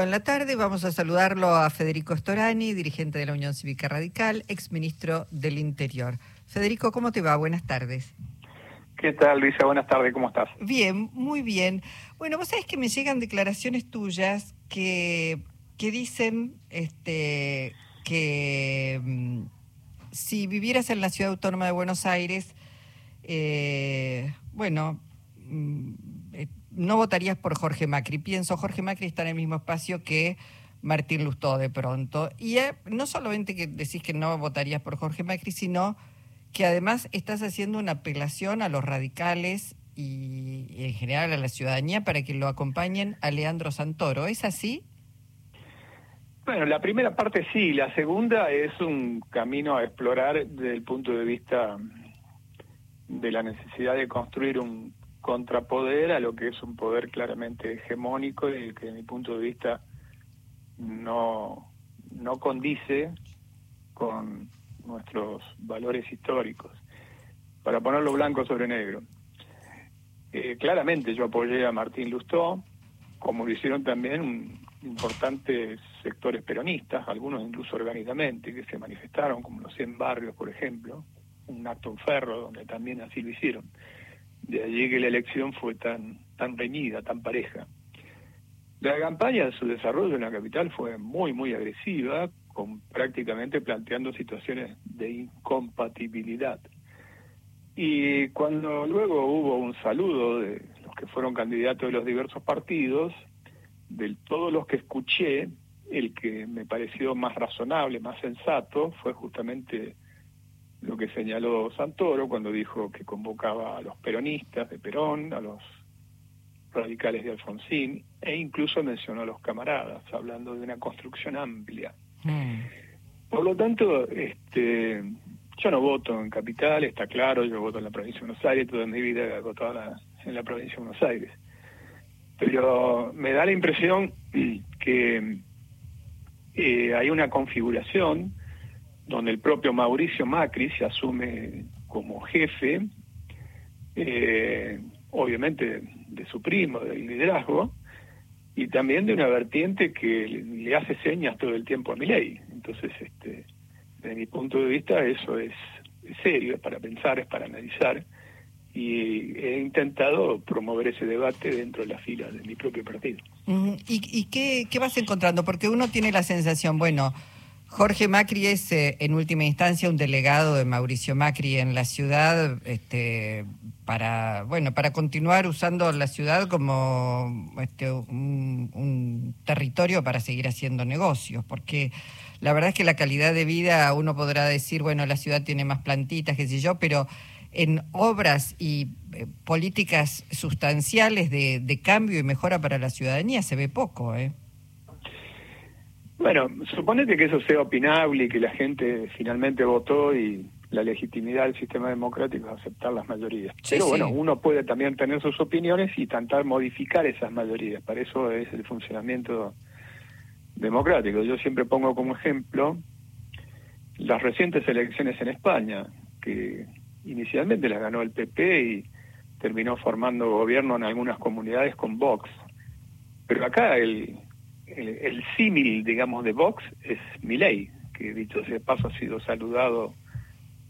En la tarde vamos a saludarlo a Federico Storani, dirigente de la Unión Cívica Radical, exministro del Interior. Federico, ¿cómo te va? Buenas tardes. ¿Qué tal, Luisa? Buenas tardes, ¿cómo estás? Bien, muy bien. Bueno, vos sabés que me llegan declaraciones tuyas que, que dicen este, que mm, si vivieras en la Ciudad Autónoma de Buenos Aires, eh, bueno, mm, no votarías por Jorge Macri. Pienso, Jorge Macri está en el mismo espacio que Martín Lustó de pronto. Y eh, no solamente que decís que no votarías por Jorge Macri, sino que además estás haciendo una apelación a los radicales y, y en general a la ciudadanía para que lo acompañen a Leandro Santoro. ¿Es así? Bueno, la primera parte sí, la segunda es un camino a explorar desde el punto de vista de la necesidad de construir un contrapoder a lo que es un poder claramente hegemónico y que, de mi punto de vista, no, no condice con nuestros valores históricos. Para ponerlo blanco sobre negro. Eh, claramente yo apoyé a Martín Lustó, como lo hicieron también importantes sectores peronistas, algunos incluso orgánicamente, que se manifestaron, como los 100 barrios, por ejemplo, un acto en ferro donde también así lo hicieron. De allí que la elección fue tan, tan reñida, tan pareja. La campaña de su desarrollo en la capital fue muy, muy agresiva, con prácticamente planteando situaciones de incompatibilidad. Y cuando luego hubo un saludo de los que fueron candidatos de los diversos partidos, de todos los que escuché, el que me pareció más razonable, más sensato, fue justamente lo que señaló Santoro cuando dijo que convocaba a los peronistas de Perón, a los radicales de Alfonsín, e incluso mencionó a los camaradas, hablando de una construcción amplia. Mm. Por lo tanto, este, yo no voto en Capital, está claro, yo voto en la provincia de Buenos Aires, toda mi vida he votado en la provincia de Buenos Aires. Pero me da la impresión que eh, hay una configuración donde el propio Mauricio Macri se asume como jefe, eh, obviamente de su primo, del liderazgo, y también de una vertiente que le hace señas todo el tiempo a mi ley. Entonces, este, desde mi punto de vista, eso es, serio, es para pensar, es para analizar, y he intentado promover ese debate dentro de la fila de mi propio partido. ¿Y, y qué vas encontrando? Porque uno tiene la sensación, bueno, Jorge Macri es, eh, en última instancia, un delegado de Mauricio Macri en la ciudad, este, para, bueno, para continuar usando la ciudad como este, un, territorio para seguir haciendo negocios, porque la verdad es que la calidad de vida, uno podrá decir, bueno, la ciudad tiene más plantitas, qué sé yo, pero en obras y eh, políticas sustanciales de, de cambio y mejora para la ciudadanía se ve poco, ¿eh? Bueno, suponete que eso sea opinable y que la gente finalmente votó y la legitimidad del sistema democrático es aceptar las mayorías. Pero bueno, uno puede también tener sus opiniones y intentar modificar esas mayorías. Para eso es el funcionamiento democrático. Yo siempre pongo como ejemplo las recientes elecciones en España, que inicialmente las ganó el PP y terminó formando gobierno en algunas comunidades con Vox. Pero acá el, el, símil, digamos, de Vox es Milei, que dicho sea paso ha sido saludado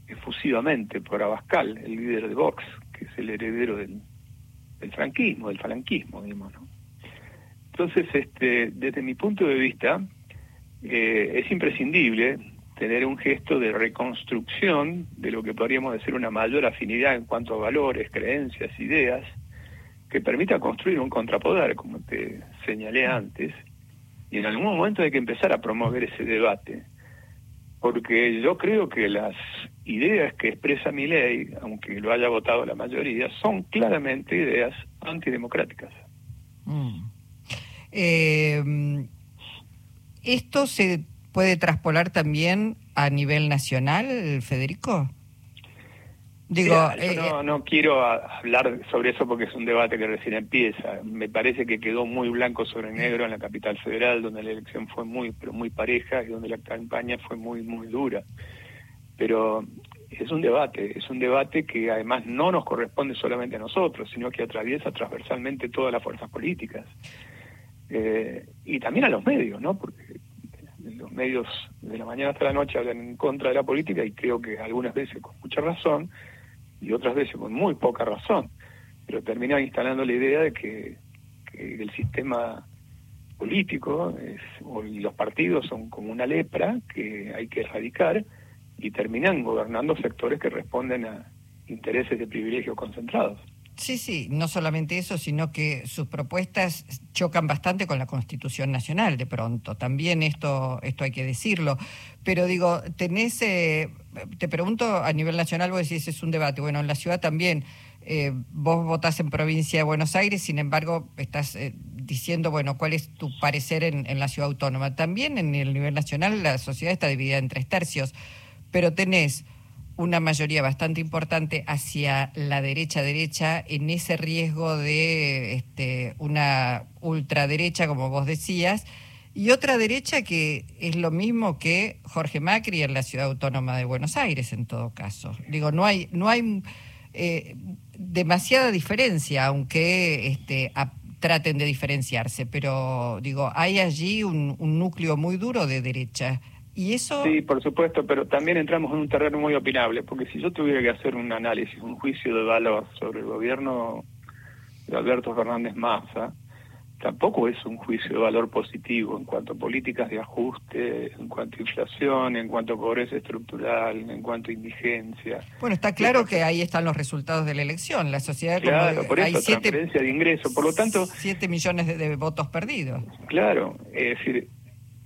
efusivamente por Abascal, el líder de Vox, que es el heredero del, franquismo, del falanquismo, digamos. ¿no? Entonces, este, desde mi punto de vista, eh, es imprescindible tener un gesto de reconstrucción de lo que podríamos decir una mayor afinidad en cuanto a valores, creencias, ideas, que permita construir un contrapoder, como te señalé antes, y en algún momento hay que empezar a promover ese debate, porque yo creo que las ideas que expresa mi ley, aunque lo haya votado la mayoría, son claramente ideas antidemocráticas. Mm. Eh, ¿Esto se puede traspolar también a nivel nacional, Federico? Digo, eh, no, no quiero hablar sobre eso porque es un debate que recién empieza. Me parece que quedó muy blanco sobre negro en la capital federal, donde la elección fue muy, pero muy pareja y donde la campaña fue muy, muy dura. Pero es un debate, es un debate que además no nos corresponde solamente a nosotros, sino que atraviesa transversalmente todas las fuerzas políticas. eh, y también a los medios, ¿no? Porque los medios de la mañana hasta la noche hablan en contra de la política y creo que algunas veces con mucha razón y otras veces con muy poca razón, pero termina instalando la idea de que, el sistema político es, o los partidos son como una lepra que hay que erradicar y terminan gobernando sectores que responden a intereses de privilegios concentrados. Sí, sí, no solamente eso, sino que sus propuestas chocan bastante con la Constitución Nacional de pronto. También esto, esto hay que decirlo. Pero digo, tenés, eh, te pregunto a nivel nacional, vos decís, es un debate. Bueno, en la ciudad también, eh, vos votás en provincia de Buenos Aires, sin embargo, estás eh, diciendo, bueno, cuál es tu parecer en, la ciudad autónoma. También en el nivel nacional la sociedad está dividida en tres tercios, pero tenés una mayoría bastante importante hacia la derecha derecha en ese riesgo de este, una ultraderecha, como vos decías, y otra derecha que es lo mismo que Jorge Macri en la ciudad autónoma de Buenos Aires, en todo caso. Digo, no hay, no hay eh, demasiada diferencia, aunque este, traten de diferenciarse, pero digo, hay allí un, núcleo muy duro de derecha y eso... Sí, por supuesto, pero también entramos en un terreno muy opinable, porque si yo tuviera que hacer un análisis, un juicio de valor sobre el gobierno de Alberto Fernández Massa, tampoco es un juicio de valor positivo en cuanto a políticas de ajuste, en cuanto a inflación, en cuanto a pobreza estructural, en cuanto a indigencia. Bueno, está claro que ahí están los resultados de la elección. La sociedad claro, por eso, hay siete, de ingreso. Por lo tanto, siete millones de votos perdidos. Claro, es decir,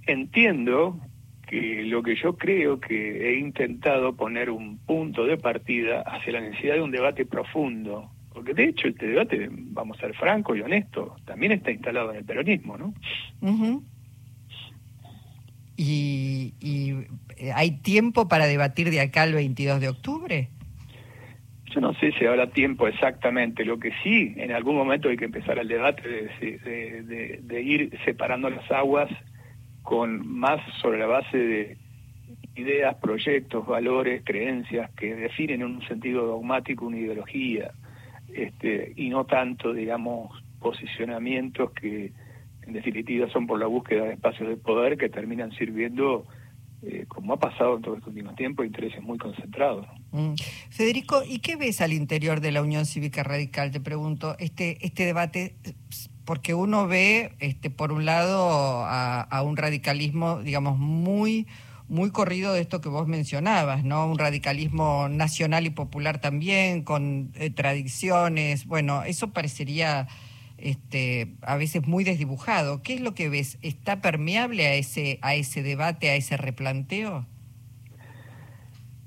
entiendo que lo que yo creo que he intentado poner un punto de partida hacia la necesidad de un debate profundo, porque de hecho este debate, vamos a ser franco y honesto, también está instalado en el peronismo, ¿no? ¿Y, eh, hay tiempo para debatir de acá el 22 de octubre? Yo no sé si habrá tiempo exactamente. Lo que sí, en algún momento hay que empezar el debate de, de ir separando las aguas con más sobre la base de ideas, proyectos, valores, creencias que definen en un sentido dogmático una ideología, este, y no tanto, digamos, posicionamientos que en definitiva son por la búsqueda de espacios de poder que terminan sirviendo, eh, como ha pasado en todo este último tiempo, intereses muy concentrados. Mm. Federico, ¿y qué ves al interior de la Unión Cívica Radical? Te pregunto, este, este debate porque uno ve, este, por un lado, a, un radicalismo, digamos, muy muy corrido de esto que vos mencionabas, ¿no? Un radicalismo nacional y popular también, con eh, tradiciones. Bueno, eso parecería este, a veces muy desdibujado. ¿Qué es lo que ves? ¿Está permeable a ese, a ese debate, a ese replanteo?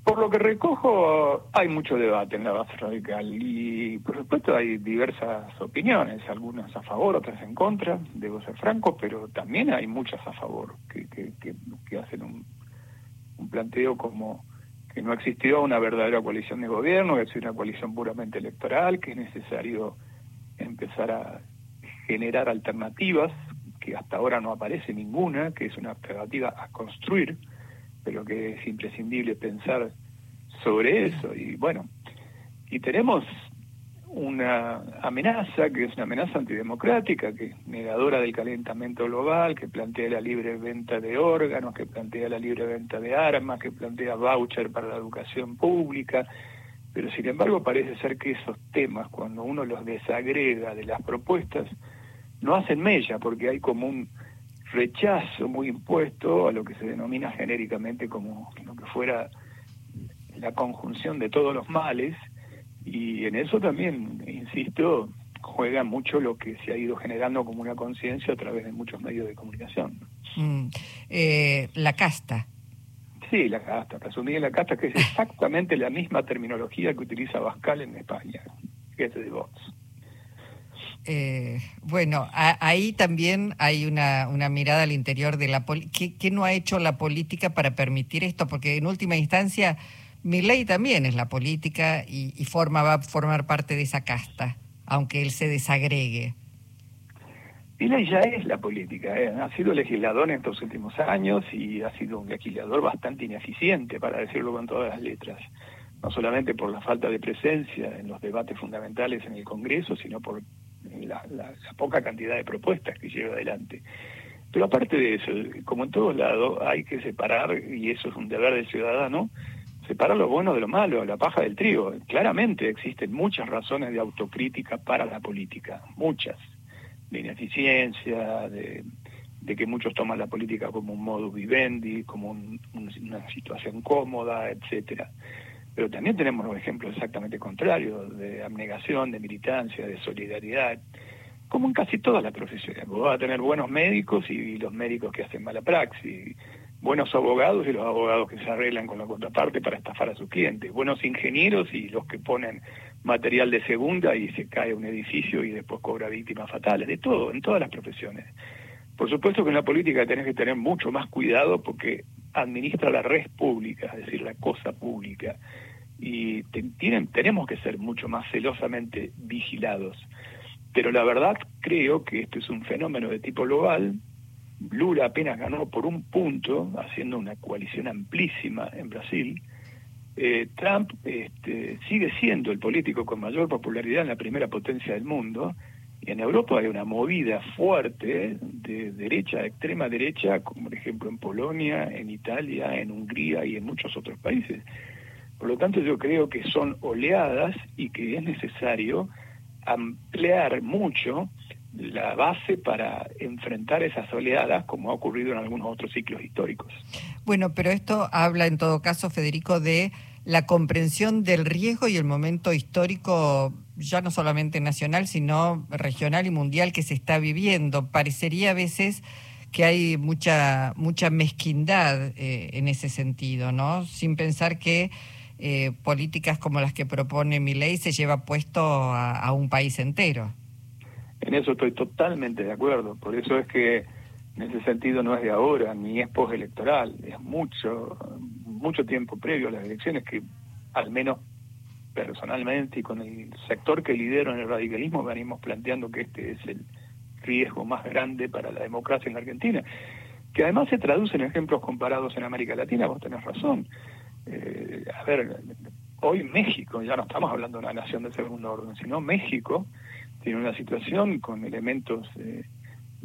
Por lo que recojo, hay mucho debate en la base radical y, por supuesto, hay diversas opiniones, algunas a favor, otras en contra, debo ser franco, pero también hay muchas a favor que, que, que, hacen un, un, planteo como que no existió una verdadera coalición de gobierno, que es una coalición puramente electoral, que es necesario empezar a generar alternativas, que hasta ahora no aparece ninguna, que es una alternativa a construir pero que es imprescindible pensar sobre eso. Y bueno, y tenemos una amenaza que es una amenaza antidemocrática, que es negadora del calentamiento global, que plantea la libre venta de órganos, que plantea la libre venta de armas, que plantea voucher para la educación pública, pero sin embargo parece ser que esos temas, cuando uno los desagrega de las propuestas, no hacen mella, porque hay como un rechazo muy impuesto a lo que se denomina genéricamente como lo que fuera la conjunción de todos los males y en eso también, insisto, juega mucho lo que se ha ido generando como una conciencia a través de muchos medios de comunicación. Mm, eh, la casta. Sí, la casta, resumir la casta, que es exactamente la misma terminología que utiliza Bascal en España, que es de Vox. Eh, bueno, ahí también hay una, una, mirada al interior de la política. ¿Qué, no ha hecho la política para permitir esto? Porque en última instancia, mi ley también es la política y, forma, va a formar parte de esa casta, aunque él se desagregue. ley ya es la política, ¿eh? ha sido legislador en estos últimos años y ha sido un legislador bastante ineficiente, para decirlo con todas las letras no solamente por la falta de presencia en los debates fundamentales en el Congreso, sino por la, poca cantidad de propuestas que lleva adelante. Pero aparte de eso, como en todos lados, hay que separar, y eso es un deber del ciudadano, separar lo bueno de lo malo, la paja del trigo. Claramente existen muchas razones de autocrítica para la política, muchas, de ineficiencia, de, que muchos toman la política como un modus vivendi, como una situación cómoda, etcétera. Pero también tenemos los ejemplos exactamente contrarios, de abnegación, de militancia, de solidaridad, como en casi todas las profesiones. Vos vas a tener buenos médicos y los médicos que hacen mala praxis, buenos abogados y los abogados que se arreglan con la contraparte para estafar a sus clientes, buenos ingenieros y los que ponen material de segunda y se cae un edificio y después cobra víctimas fatales, de todo, en todas las profesiones. Por supuesto que en la política tenés que tener mucho más cuidado porque administra la red pública, es decir, la cosa pública. Y tienen, tenemos que ser mucho más celosamente vigilados. Pero la verdad creo que esto es un fenómeno de tipo global. Lula apenas ganó por un punto, haciendo una coalición amplísima en Brasil. Eh, Trump este, sigue siendo el político con mayor popularidad en la primera potencia del mundo y en Europa hay una movida fuerte de derecha, extrema derecha, como por ejemplo en Polonia, en Italia, en Hungría y en muchos otros países. Por lo tanto, yo creo que son oleadas y que es necesario ampliar mucho la base para enfrentar esas oleadas, como ha ocurrido en algunos otros ciclos históricos. Bueno, pero esto habla en todo caso, Federico, de la comprensión del riesgo y el momento histórico, ya no solamente nacional, sino regional y mundial que se está viviendo. Parecería a veces que hay mucha, mucha mezquindad eh, en ese sentido, ¿no? Sin pensar que eh, políticas como las que propone mi ley se lleva puesto a un país entero. En eso estoy totalmente de acuerdo. Por eso es que en ese sentido no es de ahora, ni es postelectoral, es mucho, mucho tiempo previo a las elecciones que al menos personalmente y con el sector que lidero en el radicalismo venimos planteando que este es el riesgo más grande para la democracia en la Argentina, que además se traduce en ejemplos comparados en América Latina, vos tenés razón. Eh, a ver, hoy México, ya no estamos hablando de una nación de segundo orden, sino México tiene una situación con elementos de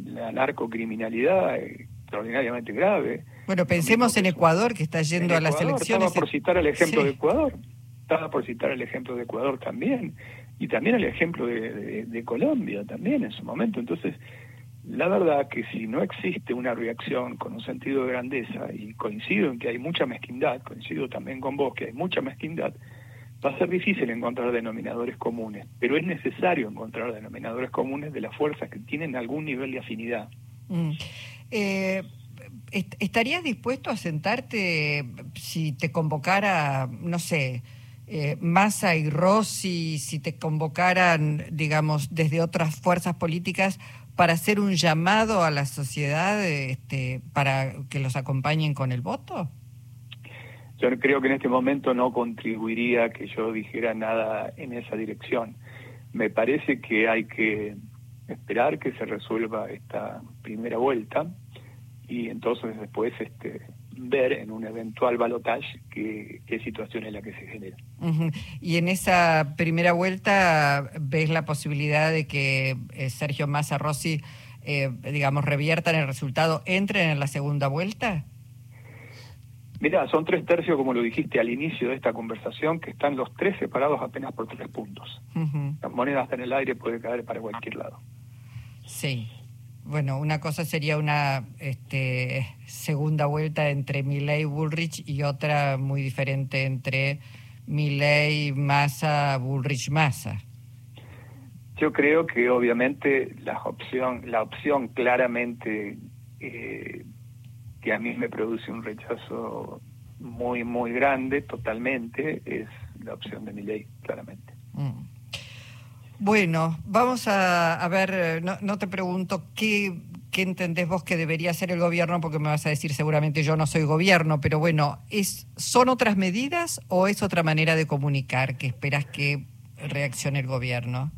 la narcocriminalidad extraordinariamente grave. Bueno, pensemos en Ecuador, que está yendo a las elecciones. Estaba por citar el ejemplo de Ecuador, estaba por citar el ejemplo de Ecuador también, y también el ejemplo de, Colombia también en su momento. Entonces, la verdad que si no existe una reacción con un sentido de grandeza, y coincido en que hay mucha mezquindad, coincido también con vos que hay mucha mezquindad, va a ser difícil encontrar denominadores comunes, pero es necesario encontrar denominadores comunes de las fuerzas que tienen algún nivel de afinidad. Mm. Eh, ¿Estarías dispuesto a sentarte si te convocara, no sé, eh, Massa y Rossi, si te convocaran, digamos, desde otras fuerzas políticas para hacer un llamado a la sociedad este, para que los acompañen con el voto? Yo creo que en este momento no contribuiría que yo dijera nada en esa dirección. Me parece que hay que esperar que se resuelva esta primera vuelta y entonces después este ver en un eventual balotaje qué, qué situación es la que se genera. Y en esa primera vuelta, ¿ves la posibilidad de que eh, Sergio Massa Rossi, eh, digamos, reviertan el resultado, entren en la segunda vuelta? Mira, son tres tercios, como lo dijiste al inicio de esta conversación, que están los tres separados apenas por tres puntos. La moneda está en el aire, puede caer para cualquier lado. Sí. Bueno, una cosa sería una este, segunda vuelta entre Milley y Bullrich y otra muy diferente entre Milley, Massa, Bullrich, Massa. Yo creo que obviamente la opción, la opción claramente eh, que a mí me produce un rechazo muy, muy grande, totalmente, es la opción de Milley, claramente. Mm. Bueno, vamos a, ver, no, no, te pregunto qué, qué entendés vos que debería hacer el gobierno, porque me vas a decir seguramente yo no soy gobierno, pero bueno, ¿es, ¿son otras medidas o es otra manera de comunicar que esperas que reaccione el gobierno?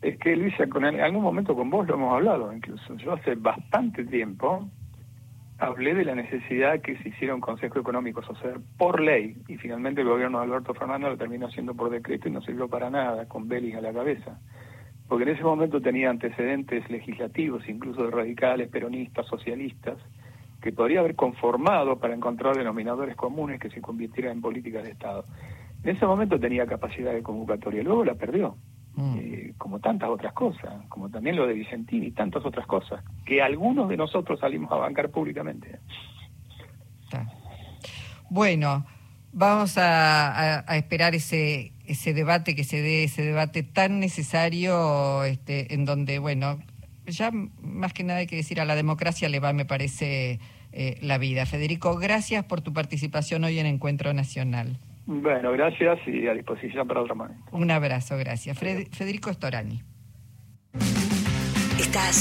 Es que Luisa, con, en algún momento con vos lo hemos hablado incluso. Yo hace bastante tiempo hablé de la necesidad que se hiciera un Consejo Económico Social por ley, y finalmente el gobierno de Alberto Fernández lo terminó haciendo por decreto y no sirvió para nada, con Belis a la cabeza. porque en ese momento tenía antecedentes legislativos, incluso de radicales, peronistas, socialistas, que podría haber conformado para encontrar denominadores comunes que se convirtieran en políticas de Estado. En ese momento tenía capacidad de convocatoria, luego la perdió, mm. eh, como tantas otras cosas, como también lo de Vicentini y tantas otras cosas, que algunos de nosotros salimos a bancar públicamente. Bueno, vamos a, esperar ese, ese debate que se dé, ese debate tan necesario, este, en donde, bueno, ya más que nada hay que decir a la democracia le va, me parece, eh, la vida. Federico, gracias por tu participación hoy en Encuentro Nacional. Bueno, gracias y a disposición para otro momento. Un abrazo, gracias. Federico Storani. Estás